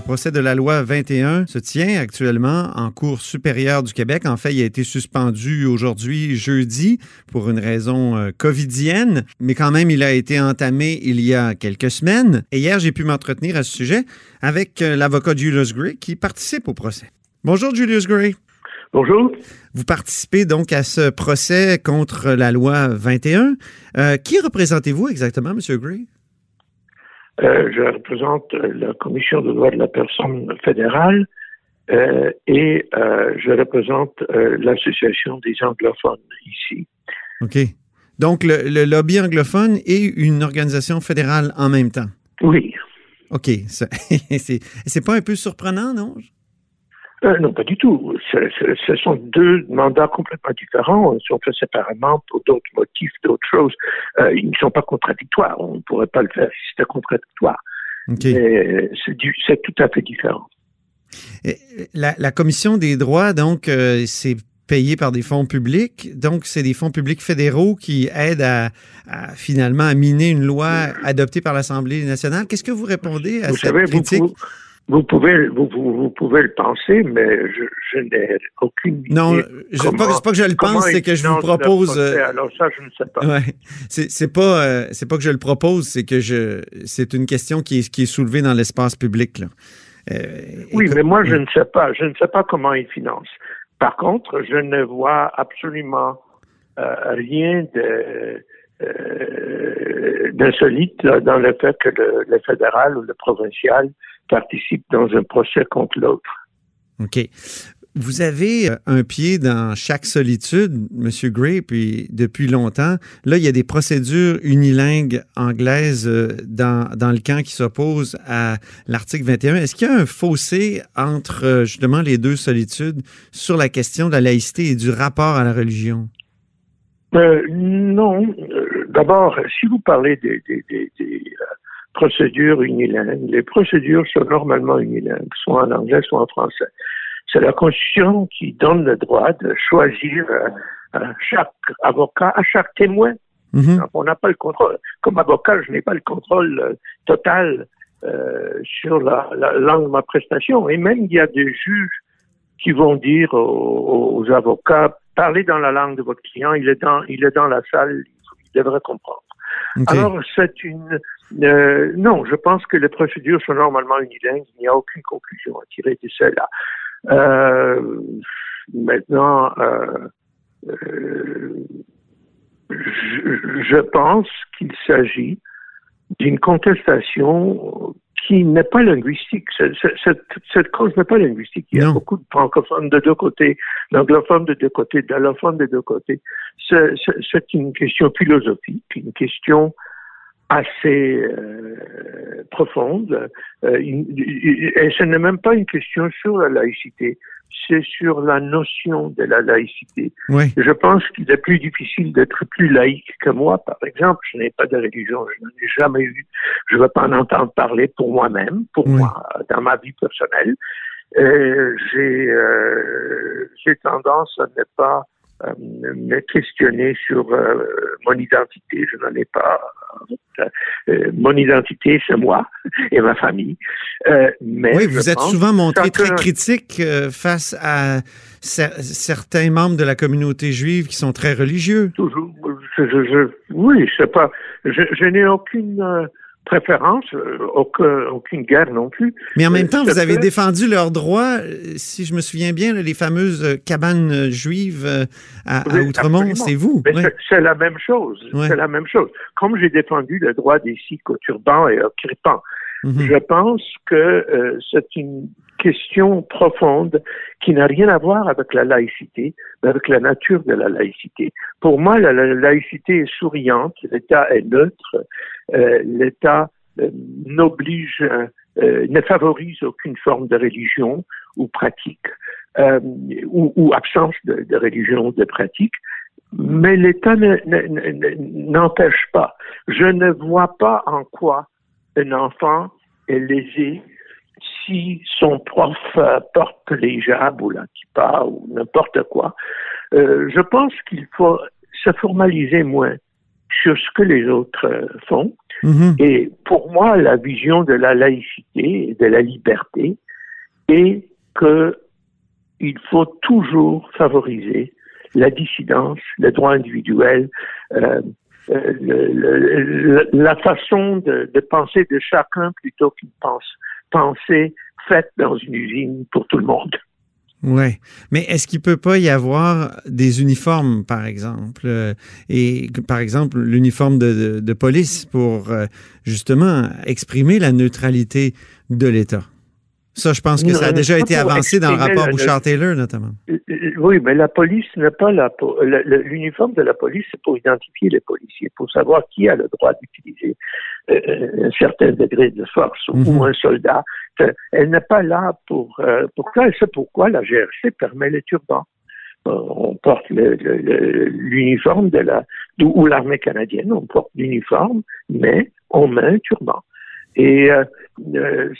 Le procès de la loi 21 se tient actuellement en Cour supérieure du Québec. En fait, il a été suspendu aujourd'hui, jeudi, pour une raison euh, covidienne, mais quand même, il a été entamé il y a quelques semaines. Et hier, j'ai pu m'entretenir à ce sujet avec euh, l'avocat Julius Gray qui participe au procès. Bonjour, Julius Gray. Bonjour. Vous participez donc à ce procès contre la loi 21. Euh, qui représentez-vous exactement, M. Gray? Euh, je représente la Commission des droits de la personne fédérale euh, et euh, je représente l'Association des anglophones ici. OK. Donc, le, lobby anglophone est une organisation fédérale en même temps? Oui. OK. C'est pas un peu surprenant, non? Euh, non, pas du tout. Ce, sont deux mandats complètement différents. Sont faits séparément pour d'autres motifs, d'autres choses. Euh, ils ne sont pas contradictoires. On ne pourrait pas le faire si c'était contradictoire. C'est tout à fait différent. La, la, Commission des droits, donc, euh, c'est payé par des fonds publics. Donc, c'est des fonds publics fédéraux qui aident à, finalement à miner une loi adoptée par l'Assemblée nationale. Qu'est-ce que vous répondez à cette critique? Vous pouvez, vous, vous, pouvez le penser, mais je, je n'ai aucune idée. Non, c'est pas, pas, que je le pense, c'est que je vous propose. Euh, alors ça, je ne sais pas. Ouais, c'est pas, euh, c'est pas que je le propose, c'est que je, c'est une question qui est, qui est soulevée dans l'espace public. Là. Euh, oui, mais moi, je ne sais pas. Je ne sais pas comment ils financent. Par contre, je ne vois absolument rien de d'insolite dans le fait que le, le fédéral ou le provincial participe dans un procès contre l'autre. OK. Vous avez euh, un pied dans chaque solitude, M. Gray, puis depuis longtemps. Là, il y a des procédures unilingues anglaises euh, dans, dans le camp qui s'opposent à l'article 21. Est-ce qu'il y a un fossé entre euh, justement les deux solitudes sur la question de la laïcité et du rapport à la religion? non. D'abord, si vous parlez des, des, des, procédures unilingues. Les procédures sont normalement unilingues, soit en anglais, soit en français. C'est la Constitution qui donne le droit de choisir euh, à chaque avocat, à chaque témoin. Mhm. On n'a pas le contrôle. Comme avocat, je n'ai pas le contrôle euh, total euh, sur la, langue de ma prestation. Et même, il y a des juges qui vont dire aux, avocats, parlez dans la langue de votre client, il est dans, il est dans la salle, il devrait comprendre. Alors, c'est une, euh, non, je pense que les procédures sont normalement unilingues. Il n'y a aucune conclusion à tirer de cela. Euh, maintenant, euh, je, pense qu'il s'agit d'une contestation qui n'est pas linguistique. Cette, cause n'est pas linguistique. Il y a beaucoup de francophones de deux côtés, d'anglophones de deux côtés, d'allophones de deux côtés. C'est une question philosophique, une question assez euh, profonde. Euh, et ce n'est même pas une question sur la laïcité, c'est sur la notion de la laïcité. Je pense qu'il est plus difficile d'être plus laïque que moi, par exemple. Je n'ai pas de religion, je n'en ai jamais eu. Je ne veux pas en entendre parler pour moi-même, pour moi, dans ma vie personnelle. J'ai euh, tendance à ne pas euh, me questionner sur euh, mon identité. Je n'en ai pas. Euh, mon identité, c'est moi et ma famille. mais oui, vous êtes souvent montré très critique face à certains membres de la communauté juive qui sont très religieux. Toujours. Je, je, oui, c'est pas. Je, n'ai aucune préférence, euh, aucun, aucune guerre non plus. Mais en même temps, vous avez défendu leurs droits, euh, si je me souviens bien, les fameuses euh, cabanes juives à, Outremont, c'est vous. C'est la même chose. C'est la même chose. Comme j'ai défendu le droit des Sikhs au turban et au mhm. je pense que c'est une question profonde qui n'a rien à voir avec la laïcité, mais avec la nature de la laïcité. Pour moi, la, laïcité est souriante, l'État est neutre, euh, l'État euh, n'oblige, euh, ne favorise aucune forme de religion ou pratique, ou, absence de, de religion ou de pratique, mais l'État n'empêche pas. Je ne vois pas en quoi un enfant est lésé si son prof euh, porte les hijab ou la kippa ou n'importe quoi. Euh, je pense qu'il faut se formaliser moins sur ce que les autres euh, font. Mm-hmm. Et pour moi, la vision de la laïcité et de la liberté est que il faut toujours favoriser la dissidence, le droit individuel, euh, euh, la façon de, penser de chacun plutôt qu'une pensée faite dans une usine pour tout le monde. Oui, mais est-ce qu'il peut pas y avoir des uniformes, par exemple, euh, et par exemple l'uniforme de, police pour justement exprimer la neutralité de l'État? Ça, je pense que ça a déjà été avancé dans le rapport Bouchard-Taylor, notamment. Euh, euh, oui, mais la police n'est pas là pour. L'uniforme de la police, c'est pour identifier les policiers, pour savoir qui a le droit d'utiliser euh, un certain degré de force ou mhm. un soldat. Elle n'est pas là pour, pour ça. C'est pourquoi la GRC permet les turbans. On porte l'uniforme de la ou l'armée canadienne, on porte l'uniforme, mais on met un turban. Et euh, euh,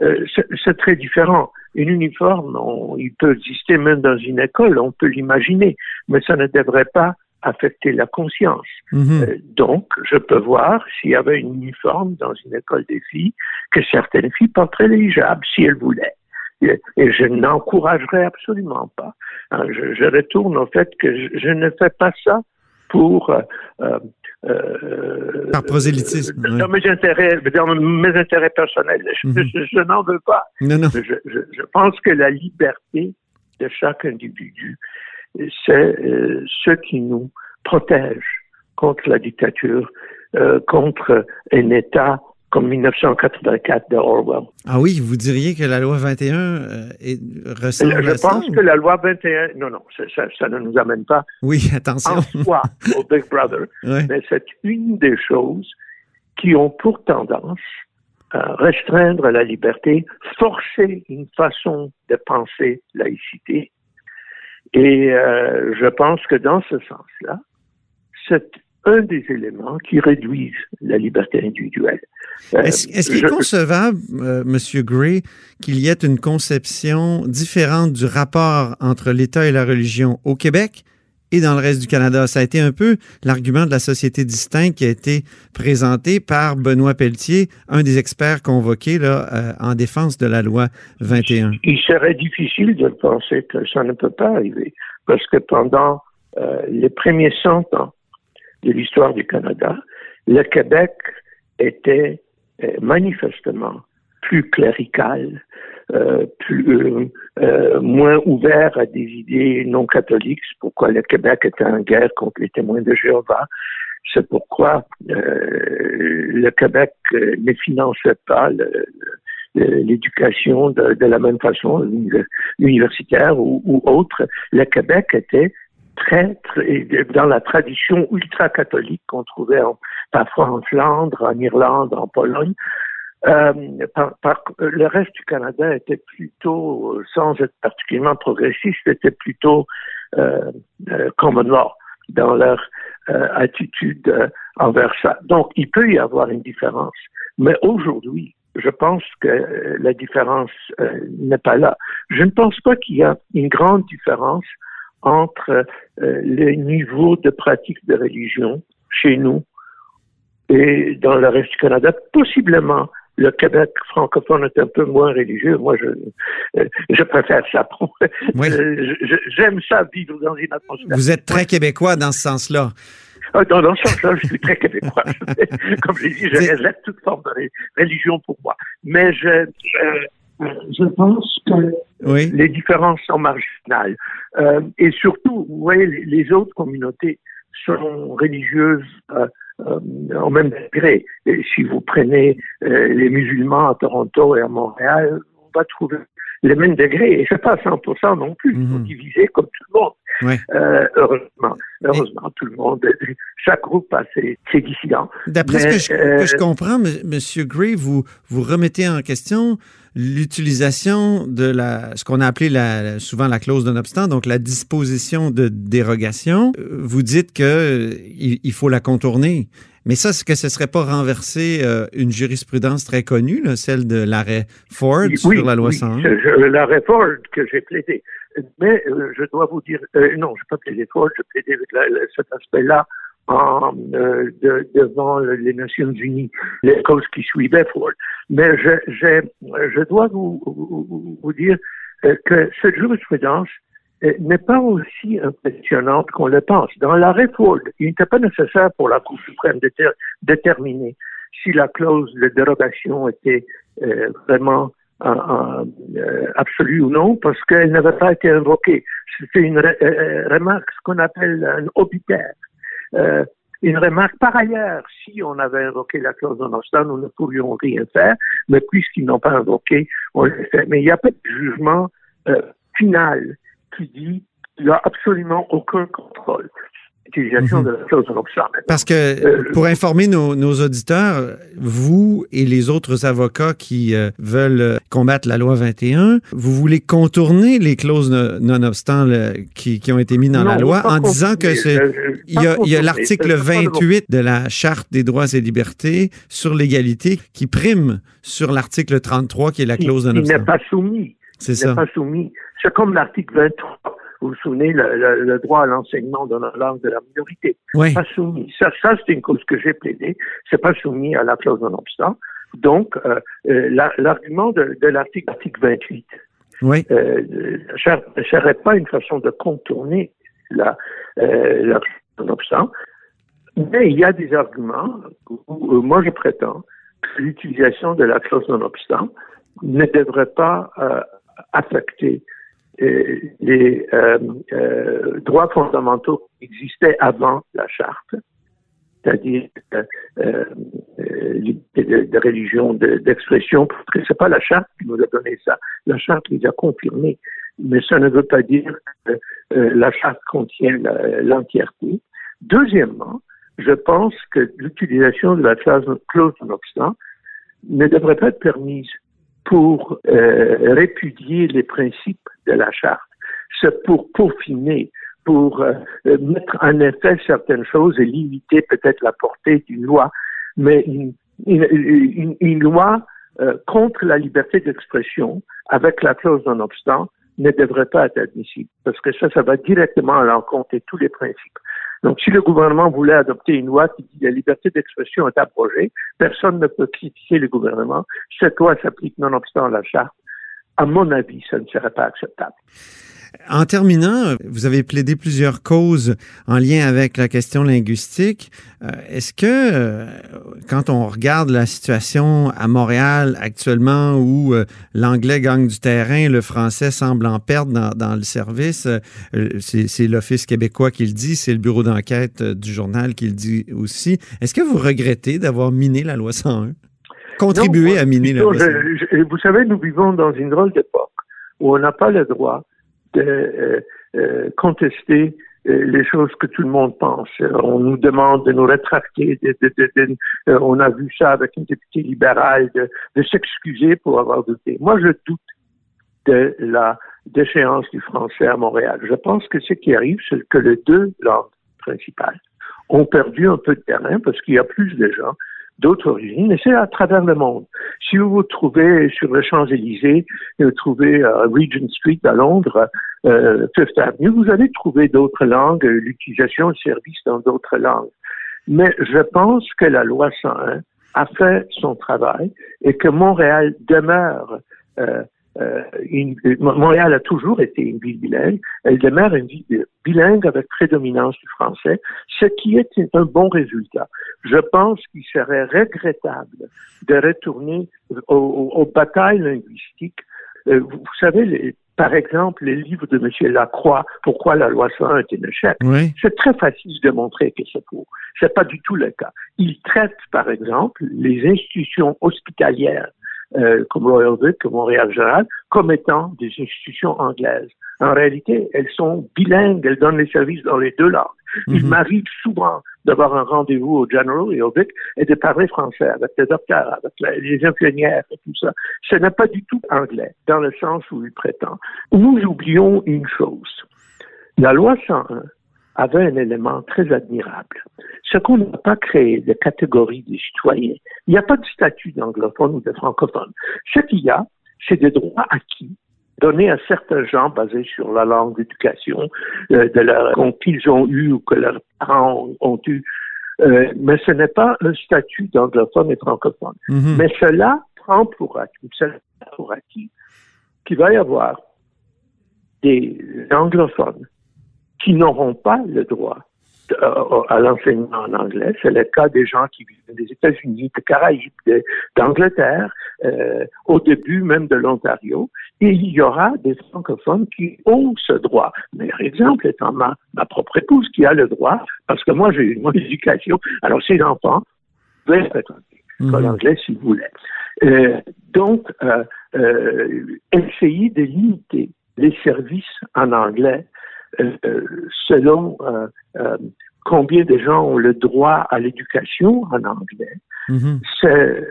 euh, c'est très différent. Une uniforme, il peut exister même dans une école, on peut l'imaginer, mais ça ne devrait pas affecter la conscience. Mhm. donc, je peux voir s'il y avait une uniforme dans une école des filles, que certaines filles porteraient les hijabs si elles voulaient. Et, je n'encouragerais absolument pas. Hein, je, retourne au fait que je, ne fais pas ça pour euh, Par prosélytisme. Dans mes intérêts, dans mes intérêts personnels. Je, mhm. n'en veux pas. Non, non. Je, pense que la liberté de chaque individu, c'est euh, ce qui nous protège contre la dictature, euh, contre un État comme 1984 de Orwell. Ah oui, vous diriez que la loi 21 euh, est, ressemble Je pense que la loi 21, non, non, ça, ne nous amène pas oui, attention. en soi au Big Brother, mais c'est une des choses qui ont pour tendance à restreindre la liberté, forcer une façon de penser laïcité. Et euh, je pense que dans ce sens-là, c'est un des éléments qui réduisent la liberté individuelle. Euh, est-ce qu'il est concevable, euh, M. Gray, qu'il y ait une conception différente du rapport entre l'État et la religion au Québec et dans le reste du Canada? Ça a été un peu l'argument de la société distincte qui a été présenté par Benoît Pelletier, un des experts convoqués là, euh, en défense de la loi 21. Il serait difficile de penser que ça ne peut pas arriver, parce que pendant les premiers 100 ans de l'histoire du Canada, le Québec était euh, manifestement plus clérical, euh, plus euh, moins ouvert à des idées non catholiques. C'est pourquoi le Québec était en guerre contre les témoins de Jéhovah. C'est pourquoi le Québec ne finançait pas l'éducation de, la même façon, universitaire ou, ou, autre. Le Québec était très dans la tradition ultra-catholique qu'on trouvait parfois en Flandre, en Irlande, en Pologne. Euh, le reste du Canada était plutôt, sans être particulièrement progressiste, était plutôt euh, euh, common law dans leur euh, attitude euh, envers ça. Donc, il peut y avoir une différence. Mais aujourd'hui, je pense que la différence n'est pas là. Je ne pense pas qu'il y a une grande différence entre euh, le niveau de pratique de religion chez nous et dans le reste du Canada. Possiblement, le Québec francophone est un peu moins religieux. Moi, je, euh, je préfère ça. Euh, j'aime ça vivre dans une atmosphère. Vous êtes très québécois dans ce sens-là. Ah, dans, dans, ce sens-là, je suis très québécois. Comme je l'ai dit, je réserve toute forme de religion pour moi. Mais je, je pense que les différences sont marginales. Euh, et surtout, vous voyez, les, autres communautés sont religieuses euh, euh, au même degré. Et si vous prenez les musulmans à Toronto et à Montréal, on va trouver les mêmes degrés. Et c'est pas 100% non plus. Ils sont mhm. divisés comme tout le monde. heureusement, heureusement, tout le monde, chaque groupe a ses, dissidents. D'après ce que je, comprends, M. Gray, vous, vous remettez en question l'utilisation de la, ce qu'on a appelé la, souvent la clause d'un obstant, donc la disposition de dérogation, vous dites que il, faut la contourner. Mais ça, est-ce que ce ne serait pas renverser euh, une jurisprudence très connue, celle de l'arrêt Ford sur la loi 101? L'arrêt Ford que j'ai plaidé. Mais euh, je dois vous dire, euh, non, je n'ai pas plaidé Ford, je plaidé cet aspect-là en, devant les Nations Unies, les causes qui suivaient Ford. Mais je, je dois vous, vous dire que cette jurisprudence euh, n'est pas aussi impressionnante qu'on le pense. Dans l'arrêt Ford, il n'était pas nécessaire pour la Cour suprême de déterminer si la clause de dérogation était euh, vraiment euh, absolue ou non, parce qu'elle n'avait pas été invoquée. C'était une remarque, ce qu'on appelle un obitaire. Une remarque par ailleurs, si on avait invoqué la clause obstant, nous ne pourrions rien faire, mais puisqu'ils n'ont pas invoqué, on le fait. Mais il n'y a pas de jugement final qui dit qu'il n'y a absolument aucun contrôle. Utilisation mhm. de la clause Parce que, euh, pour informer nos, auditeurs, vous et les autres avocats qui euh, veulent euh, combattre la loi 21, vous voulez contourner les clauses non-obstant qui, qui, ont été mises dans la loi en disant que c'est. Il y a, l'article 28 de la Charte des droits et libertés sur l'égalité qui prime sur l'article 33 qui est la clause non-obstant. Il n'est pas soumis. C'est ça. pas soumis c'est comme l'article 23. Vous vous souvenez, le, droit à l'enseignement dans la langue de la minorité. Oui. Pas soumis. Ça, ça c'est une cause que j'ai plaidée. C'est pas soumis à la clause non obstant. Donc, euh, euh, l'argument de, l'article 28 oui. euh, ne serait pas une façon de contourner la, euh, la non obstant. Mais il y a des arguments où, euh, moi je prétends que l'utilisation de la clause non obstant ne devrait pas euh, affecter euh, les euh, euh, droits fondamentaux qui existaient avant la charte, c'est-à-dire euh, liberté de, religion, d'expression, que c'est pas la charte qui nous a donné ça. La charte les a confirmés, mais ça ne veut pas dire que la charte contient l'entièreté. Deuxièmement, je pense que l'utilisation de la clause, clause non ne devrait pas être permise pour euh, répudier les principes de la charte. C'est pour peaufiner, pour euh, mettre en effet certaines choses et limiter peut-être la portée d'une loi. Mais une, une, une, loi euh, contre la liberté d'expression, avec la clause non obstant, ne devrait pas être admissible, parce que ça, ça va directement à l'encontre de tous les principes. Donc, si le gouvernement voulait adopter une loi qui dit la liberté d'expression est abrogée, personne ne peut critiquer le gouvernement. Cette loi s'applique nonobstant la charte. À mon avis, ça ne serait pas acceptable. En terminant, vous avez plaidé plusieurs causes en lien avec la question linguistique. Euh, est-ce que, euh, quand on regarde la situation à Montréal actuellement où euh, l'anglais gagne du terrain, le français semble en perdre dans, le service, c'est l'Office québécois qui le dit, c'est le bureau d'enquête du journal qui le dit aussi. Est-ce que vous regrettez d'avoir miné la loi 101? Contribué à miner la loi 101? vous savez, nous vivons dans une drôle d'époque où on n'a pas le droit de euh, euh, contester euh, les choses que tout le monde pense. On nous demande de nous rétracter. on a vu ça avec une députée libérale, de, s'excuser pour avoir douté. Moi, je doute de la déchéance du français à Montréal. Je pense que ce qui arrive, c'est que les deux langues principales ont perdu un peu de terrain parce qu'il y a plus de gens d'autres origines, et c'est à travers le monde. Si vous vous trouvez sur les Champs-Élysées, vous trouvez à euh, Regent Street à Londres, euh, Fifth Avenue, vous allez trouver d'autres langues, euh, l'utilisation de services dans d'autres langues. Mais je pense que la loi 101 a fait son travail et que Montréal demeure euh, euh, Montréal a toujours été une ville bilingue. Elle demeure une ville bilingue avec prédominance du français, ce qui est un bon résultat. Je pense qu'il serait regrettable de retourner aux, batailles linguistiques. Euh, vous, savez, par exemple, les livres de M. Lacroix, Pourquoi la loi 101 est un échec, c'est très facile de montrer que c'est faux. C'est pas du tout le cas. Il traite, par exemple, les institutions hospitalières euh, comme Royal Vic, comme Montréal Général, comme étant des institutions anglaises. En réalité, elles sont bilingues, elles donnent les services dans les deux langues. Il mhm. m'arrive souvent d'avoir un rendez-vous au General et au Vic et de parler français avec les docteurs, avec les infirmières et tout ça. Ce n'est pas du tout anglais, dans le sens où il prétend. Nous oublions une chose. La loi 101 avait un élément très admirable. Ce qu'on n'a pas créé de catégorie de citoyens. Il n'y a pas de statut d'anglophone ou de francophone. Ce qu'il y a, c'est des droits acquis donnés à certains gens basés sur la langue d'éducation euh, de leur qu'ils ont eu ou que leurs parents ont, eu. Euh, mais ce n'est pas un statut d'anglophone et francophone. Mm-hmm. Mais cela prend pour acquis, cela pour acquis qu'il va y avoir des anglophones qui n'auront pas le droit euh, à l'enseignement en anglais. C'est le cas des gens qui vivent des États-Unis, des Caraïbes, d'Angleterre, euh, au début même de l'Ontario. Et il y aura des francophones qui ont ce droit. Meilleur exemple étant ma, ma propre épouse qui a le droit, parce que moi j'ai eu mon éducation. Alors ses enfants pouvaient fréquenter l'anglais s'ils voulaient. Euh, donc, euh, euh, essayer de limiter les services en anglais euh, selon euh, euh, combien de gens ont le droit à l'éducation en anglais, mhm. c'est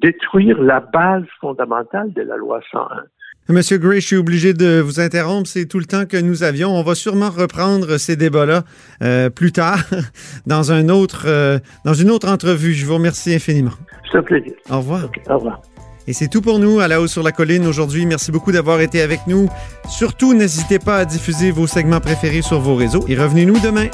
détruire la base fondamentale de la loi 101. Monsieur Gray, je suis obligé de vous interrompre. C'est tout le temps que nous avions. On va sûrement reprendre ces débats-là plus tard dans un autre, dans une autre entrevue. Je vous remercie infiniment. C'est un plaisir. Au revoir. au revoir. Et c'est tout pour nous à la hausse sur la colline aujourd'hui. Merci beaucoup d'avoir été avec nous. Surtout, n'hésitez pas à diffuser vos segments préférés sur vos réseaux et revenez-nous demain.